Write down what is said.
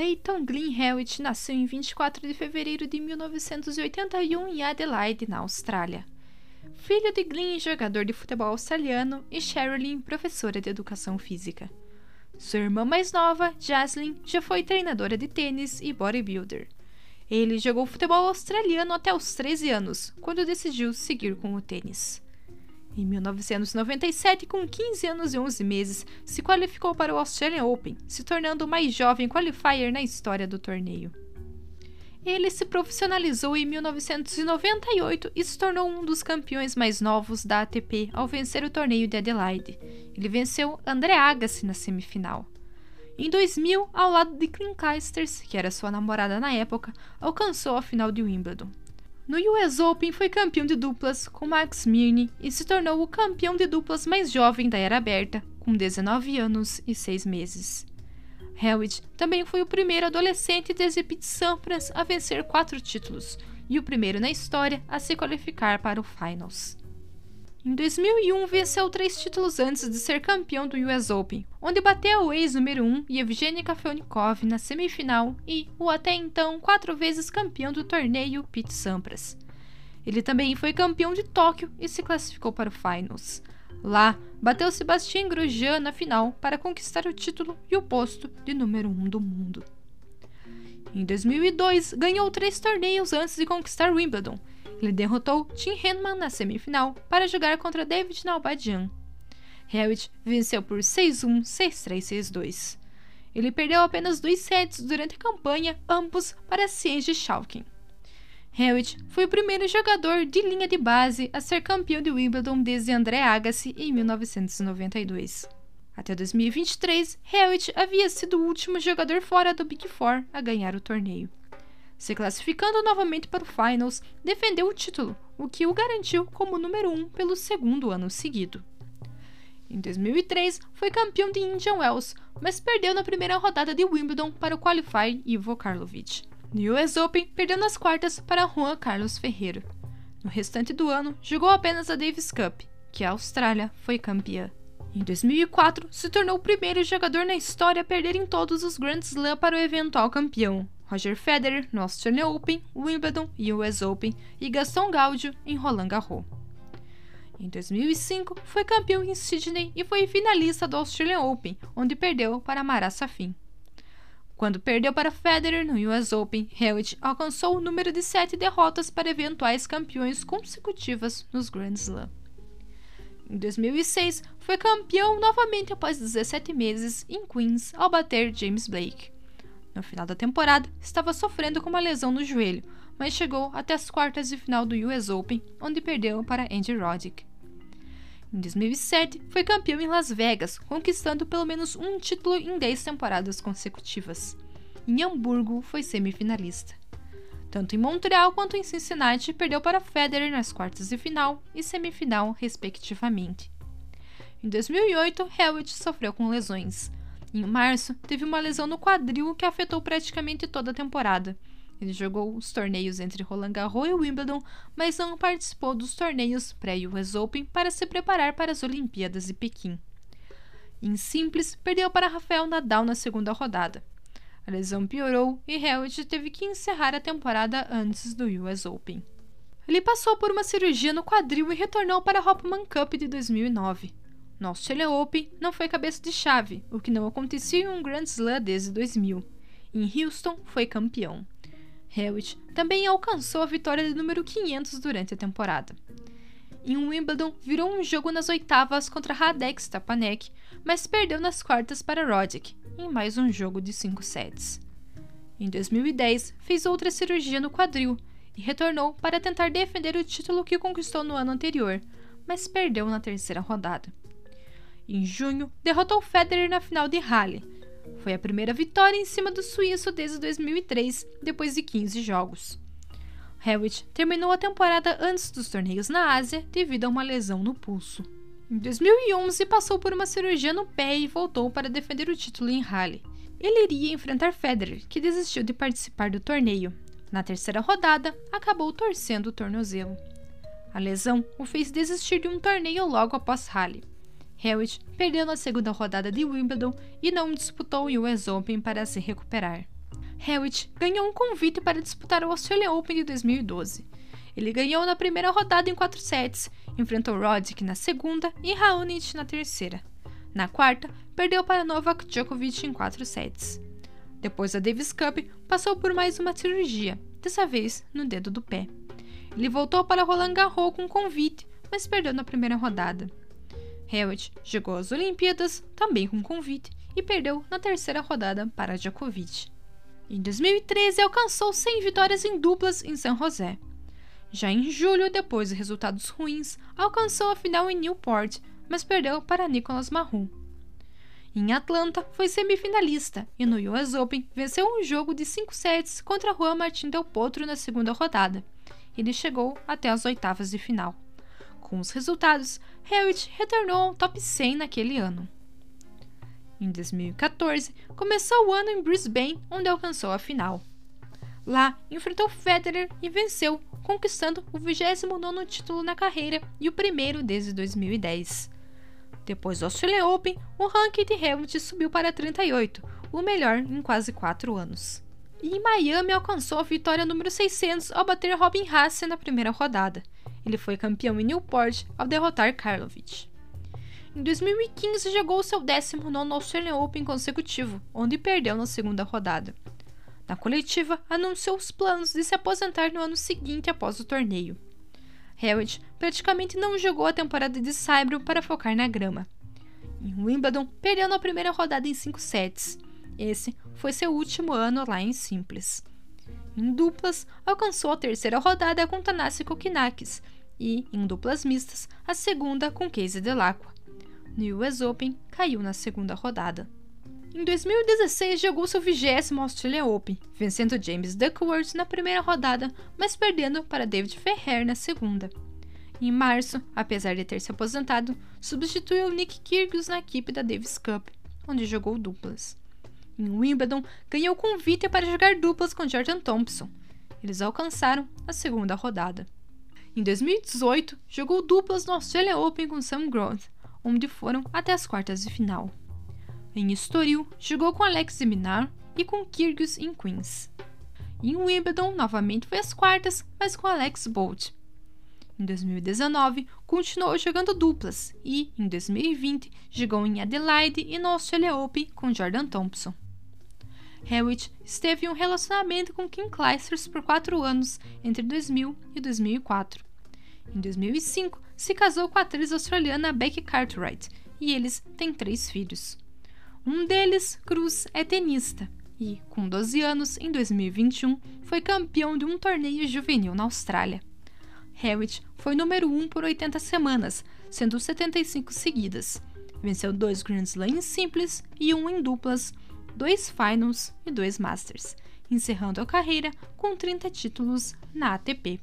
Leighton Glyn Hewitt nasceu em 24 de fevereiro de 1981 em Adelaide, na Austrália. Filho de Glyn, jogador de futebol australiano, e Sherilyn, professora de educação física. Sua irmã mais nova, Jaslyn, já foi treinadora de tênis e bodybuilder. Ele jogou futebol australiano até os 13 anos, quando decidiu seguir com o tênis. Em 1997, com 15 anos e 11 meses, se qualificou para o Australian Open, se tornando o mais jovem qualifier na história do torneio. Ele se profissionalizou em 1998 e se tornou um dos campeões mais novos da ATP ao vencer o torneio de Adelaide. Ele venceu André Agassi na semifinal. Em 2000, ao lado de Clint Clijsters, que era sua namorada na época, alcançou a final de Wimbledon. No US Open foi campeão de duplas com Max Mirny e se tornou o campeão de duplas mais jovem da era aberta, com 19 anos e 6 meses. Hewitt também foi o primeiro adolescente desde Pete Sampras a vencer quatro títulos e o primeiro na história a se qualificar para o Finals. Em 2001, venceu três títulos antes de ser campeão do US Open, onde bateu o ex-número 1 Yevgeny Kafelnikov na semifinal e o até então quatro vezes campeão do torneio Pete Sampras. Ele também foi campeão de Tóquio e se classificou para o Finals. Lá, bateu Sebastian Grosjean na final para conquistar o título e o posto de número 1 do mundo. Em 2002, ganhou três torneios antes de conquistar Wimbledon, ele derrotou Tim Henman na semifinal para jogar contra David Nalbadian. Hewitt venceu por 6-1, 6-3, 6-2. Ele perdeu apenas dois sets durante a campanha, ambos para Siege Schalken. Hewitt foi o primeiro jogador de linha de base a ser campeão de Wimbledon desde André Agassi em 1992. Até 2023, Hewitt havia sido o último jogador fora do Big Four a ganhar o torneio se classificando novamente para o Finals, defendeu o título, o que o garantiu como número 1 um pelo segundo ano seguido. Em 2003, foi campeão de Indian Wells, mas perdeu na primeira rodada de Wimbledon para o qualifier Ivo Karlovic. No US Open, perdeu nas quartas para Juan Carlos Ferreira. No restante do ano, jogou apenas a Davis Cup, que a Austrália foi campeã. Em 2004, se tornou o primeiro jogador na história a perder em todos os Grand Slam para o eventual campeão, Roger Federer no Australian Open, Wimbledon, US Open e Gaston Gaudio em Roland Garros. Em 2005, foi campeão em Sydney e foi finalista do Australian Open, onde perdeu para Marat Safin. Quando perdeu para Federer no US Open, Hewitt alcançou o número de sete derrotas para eventuais campeões consecutivas nos Grand Slam. Em 2006, foi campeão novamente após 17 meses em Queens ao bater James Blake. No final da temporada, estava sofrendo com uma lesão no joelho, mas chegou até as quartas de final do US Open, onde perdeu para Andy Roddick. Em 2007, foi campeão em Las Vegas, conquistando pelo menos um título em 10 temporadas consecutivas. Em Hamburgo, foi semifinalista. Tanto em Montreal quanto em Cincinnati, perdeu para Federer nas quartas de final e semifinal, respectivamente. Em 2008, Hewitt sofreu com lesões, em março, teve uma lesão no quadril que afetou praticamente toda a temporada. Ele jogou os torneios entre Roland Garros e Wimbledon, mas não participou dos torneios pré-US Open para se preparar para as Olimpíadas de Pequim. Em simples, perdeu para Rafael Nadal na segunda rodada. A lesão piorou e Hewitt teve que encerrar a temporada antes do US Open. Ele passou por uma cirurgia no quadril e retornou para a Hopman Cup de 2009. No Australia Open, não foi cabeça de chave, o que não acontecia em um Grand Slam desde 2000. Em Houston, foi campeão. Hewitt também alcançou a vitória de número 500 durante a temporada. Em Wimbledon, virou um jogo nas oitavas contra Radek Stepanek, mas perdeu nas quartas para Roddick, em mais um jogo de 5 sets. Em 2010, fez outra cirurgia no quadril e retornou para tentar defender o título que conquistou no ano anterior, mas perdeu na terceira rodada. Em junho, derrotou Federer na final de Halle. Foi a primeira vitória em cima do suíço desde 2003, depois de 15 jogos. Hewitt terminou a temporada antes dos torneios na Ásia devido a uma lesão no pulso. Em 2011, passou por uma cirurgia no pé e voltou para defender o título em Halle. Ele iria enfrentar Federer, que desistiu de participar do torneio. Na terceira rodada, acabou torcendo o tornozelo. A lesão o fez desistir de um torneio logo após Halle. Hewitt perdeu na segunda rodada de Wimbledon e não disputou o US Open para se recuperar. Hewitt ganhou um convite para disputar o Australian Open de 2012. Ele ganhou na primeira rodada em quatro sets, enfrentou Roddick na segunda e Raonic na terceira. Na quarta, perdeu para Novak Djokovic em quatro sets. Depois da Davis Cup, passou por mais uma cirurgia, dessa vez no dedo do pé. Ele voltou para Roland Garros com convite, mas perdeu na primeira rodada. Hewitt jogou as Olimpíadas, também com convite, e perdeu na terceira rodada para Djokovic. Em 2013, alcançou 100 vitórias em duplas em San José. Já em julho, depois de resultados ruins, alcançou a final em Newport, mas perdeu para Nicolas Mahon. Em Atlanta, foi semifinalista e no US Open venceu um jogo de 5 sets contra Juan Martín Del Potro na segunda rodada. Ele chegou até as oitavas de final. Com os resultados, Hewitt retornou ao top 100 naquele ano. Em 2014, começou o ano em Brisbane, onde alcançou a final. Lá, enfrentou Federer e venceu, conquistando o 29º título na carreira e o primeiro desde 2010. Depois do Australian Open, o ranking de Hewitt subiu para 38, o melhor em quase 4 anos. E em Miami alcançou a vitória número 600 ao bater Robin Haase na primeira rodada. Ele foi campeão em Newport ao derrotar Karlovic. Em 2015 jogou seu 19º Australian Open consecutivo, onde perdeu na segunda rodada. Na coletiva, anunciou os planos de se aposentar no ano seguinte após o torneio. Hewitt praticamente não jogou a temporada de saibro para focar na grama. Em Wimbledon, perdeu na primeira rodada em 5 sets. Esse foi seu último ano lá em simples. Em duplas, alcançou a terceira rodada com Tanasi Kokinakis e, em duplas mistas, a segunda com Casey Delacqua. No US Open, caiu na segunda rodada. Em 2016, jogou seu vigésimo Australian Open, vencendo James Duckworth na primeira rodada, mas perdendo para David Ferrer na segunda. Em março, apesar de ter se aposentado, substituiu Nick Kyrgios na equipe da Davis Cup, onde jogou duplas. Em Wimbledon, ganhou convite para jogar duplas com Jordan Thompson. Eles alcançaram a segunda rodada. Em 2018, jogou duplas no Australian Open com Sam Groth, onde foram até as quartas de final. Em Estoril, jogou com Alex Minar e com Kyrgios em Queens. Em Wimbledon, novamente foi às quartas, mas com Alex Bolt. Em 2019, continuou jogando duplas e, em 2020, jogou em Adelaide e no Australia Open com Jordan Thompson. Hewitt esteve em um relacionamento com Kim Clijsters por quatro anos, entre 2000 e 2004. Em 2005, se casou com a atriz australiana Becky Cartwright e eles têm três filhos. Um deles, Cruz, é tenista e, com 12 anos, em 2021, foi campeão de um torneio juvenil na Austrália. Hewitt foi número 1 um por 80 semanas, sendo 75 seguidas. Venceu dois Grand Slams simples e um em duplas, dois Finals e dois Masters, encerrando a carreira com 30 títulos na ATP.